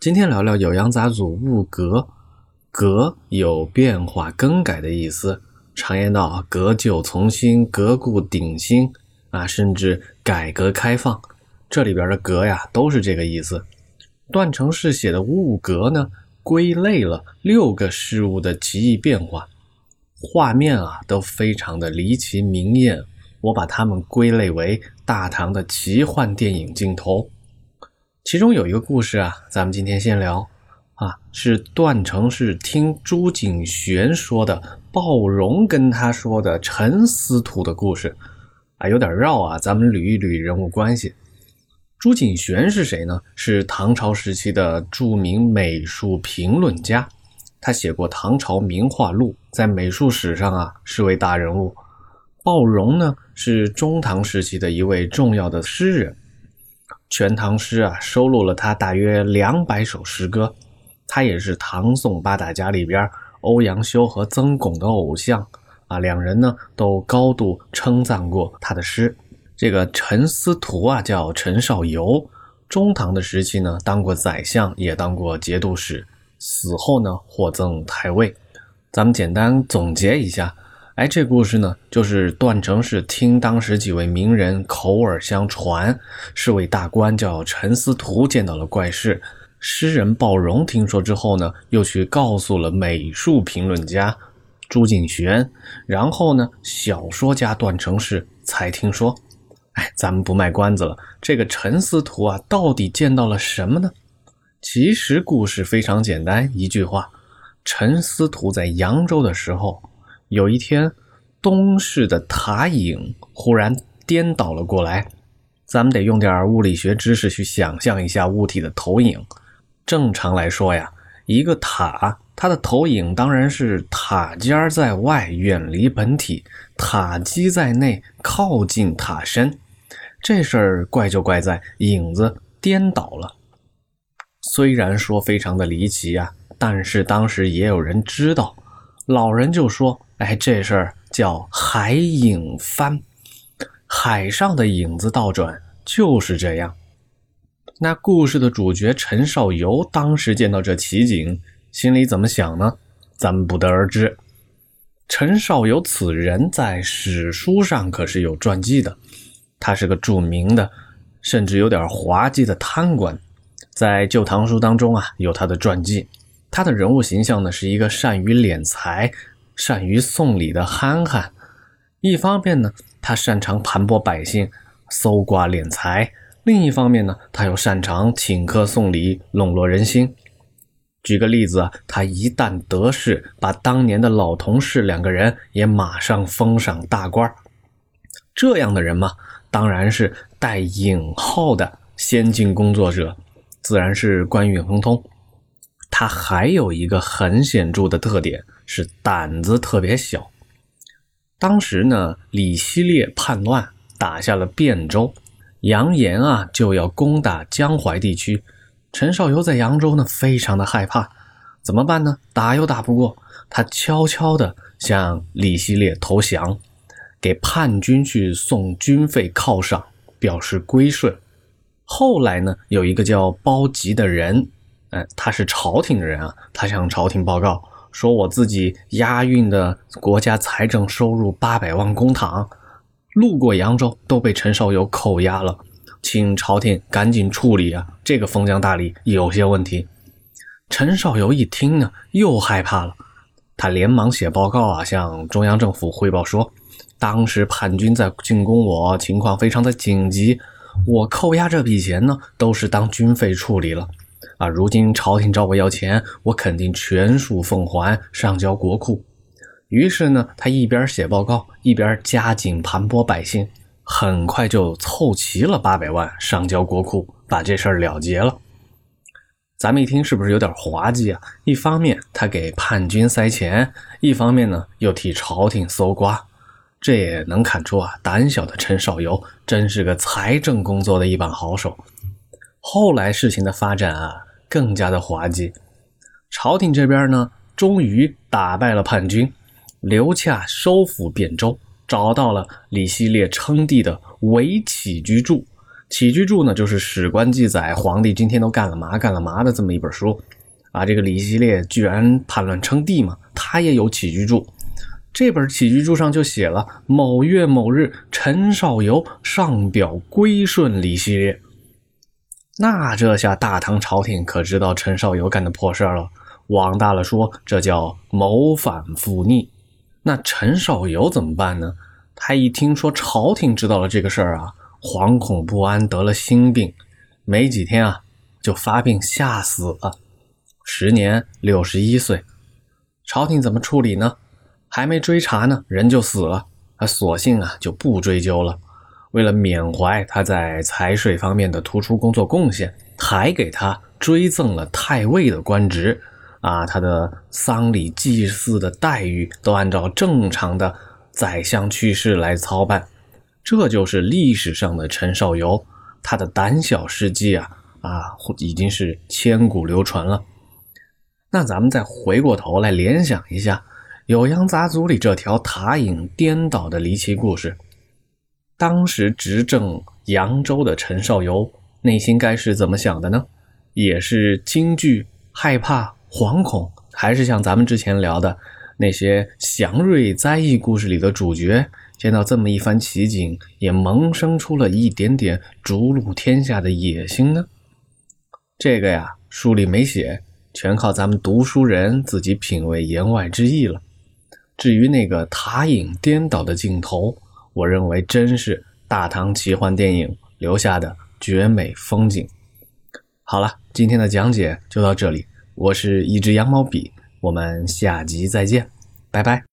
今天聊聊酉阳杂祖戊革，革有变化更改的意思，常言道革旧从新，革故鼎新啊，甚至改革开放，这里边的革呀都是这个意思。段成式写的物格呢，归类了六个事物的奇异变化，画面啊都非常的离奇明艳，我把它们归类为大唐的奇幻电影镜头。其中有一个故事啊，咱们今天先聊啊，是段成是听朱景玄说的鲍荣跟他说的陈司徒的故事啊，有点绕啊，咱们捋一捋人物关系。朱景玄是谁呢？是唐朝时期的著名美术评论家，他写过《唐朝名画录》，在美术史上啊是位大人物。鲍荣呢，是中唐时期的一位重要的诗人。《全唐诗》啊，收录了他大约两百首诗歌。他也是唐宋八大家里边欧阳修和曾巩的偶像啊，两人呢都高度称赞过他的诗。这个陈思图啊，叫陈少游，中唐的时期呢，当过宰相，也当过节度使，死后呢获赠太尉。咱们简单总结一下。哎，这故事呢，就是段成是听当时几位名人口耳相传，是位大官叫陈思图见到了怪事，诗人鲍荣听说之后呢，又去告诉了美术评论家朱景玄，然后呢，小说家段成式才听说。哎，咱们不卖关子了，这个陈思图啊，到底见到了什么呢？其实故事非常简单，一句话：陈思图在扬州的时候。有一天，东市的塔影忽然颠倒了过来。咱们得用点物理学知识去想象一下物体的投影。正常来说呀，一个塔，它的投影当然是塔尖在外，远离本体；塔基在内，靠近塔身。这事儿怪就怪在影子颠倒了。虽然说非常的离奇呀，但是当时也有人知道。老人就说。哎，这事儿叫海影翻，海上的影子倒转就是这样。那故事的主角陈少游当时见到这奇景，心里怎么想呢？咱们不得而知。陈少游此人在史书上可是有传记的，他是个著名的，甚至有点滑稽的贪官，在《旧唐书》当中啊有他的传记。他的人物形象呢是一个善于敛财。善于送礼的憨憨，一方面呢，他擅长盘剥百姓、搜刮敛财；另一方面呢，他又擅长请客送礼、笼络人心。举个例子，他一旦得势，把当年的老同事两个人也马上封上大官这样的人嘛，当然是带引号的先进工作者，自然是官运亨通。他还有一个很显著的特点。是胆子特别小。当时呢，李希烈叛乱，打下了汴州，扬言啊就要攻打江淮地区。陈少游在扬州呢，非常的害怕，怎么办呢？打又打不过，他悄悄的向李希烈投降，给叛军去送军费犒赏，表示归顺。后来呢，有一个叫包吉的人，哎，他是朝廷的人啊，他向朝廷报告。说我自己押运的国家财政收入八百万公帑，路过扬州都被陈少游扣押了，请朝廷赶紧处理啊！这个封疆大吏有些问题。陈少游一听呢，又害怕了，他连忙写报告啊，向中央政府汇报说，当时叛军在进攻我，情况非常的紧急，我扣押这笔钱呢，都是当军费处理了。啊！如今朝廷找我要钱，我肯定全数奉还，上交国库。于是呢，他一边写报告，一边加紧盘剥百姓，很快就凑齐了八百万，上交国库，把这事儿了结了。咱们一听是不是有点滑稽啊？一方面他给叛军塞钱，一方面呢又替朝廷搜刮，这也能看出啊，胆小的陈少游真是个财政工作的一把好手。后来事情的发展啊。更加的滑稽，朝廷这边呢，终于打败了叛军，刘洽收复汴州，找到了李希烈称帝的韦起居注，起居注呢，就是史官记载皇帝今天都干了嘛干了嘛的这么一本书啊。这个李希烈居然叛乱称帝嘛，他也有起居注。这本起居注上就写了某月某日，陈少游上表归顺李希烈。那这下大唐朝廷可知道陈少游干的破事儿了，往大了说，这叫谋反复逆。那陈少游怎么办呢？他一听说朝廷知道了这个事儿啊。惶恐不安，得了心病，没几天啊，就发病吓死了，时年六十一岁。朝廷怎么处理呢？还没追查呢，人就死了。他索性啊，就不追究了。为了缅怀他在财税方面的突出工作贡献，还给他追赠了太尉的官职。啊，他的丧礼祭祀的待遇都按照正常的宰相去世来操办。这就是历史上的陈少游，他的胆小事迹啊啊，已经是千古流传了。那咱们再回过头来联想一下《酉阳杂族里这条塔影颠倒的离奇故事，当时执政扬州的陈少游内心该是怎么想的呢？也是惊惧、害怕、惶恐，还是像咱们之前聊的那些祥瑞灾异故事里的主角？见到这么一番奇景，也萌生出了一点点逐鹿天下的野心呢。这个呀，书里没写，全靠咱们读书人自己品味言外之意了。至于那个塔影颠倒的镜头，我认为真是大唐奇幻电影留下的绝美风景。好了，今天的讲解就到这里，我是一只羊毛笔，我们下集再见，拜拜。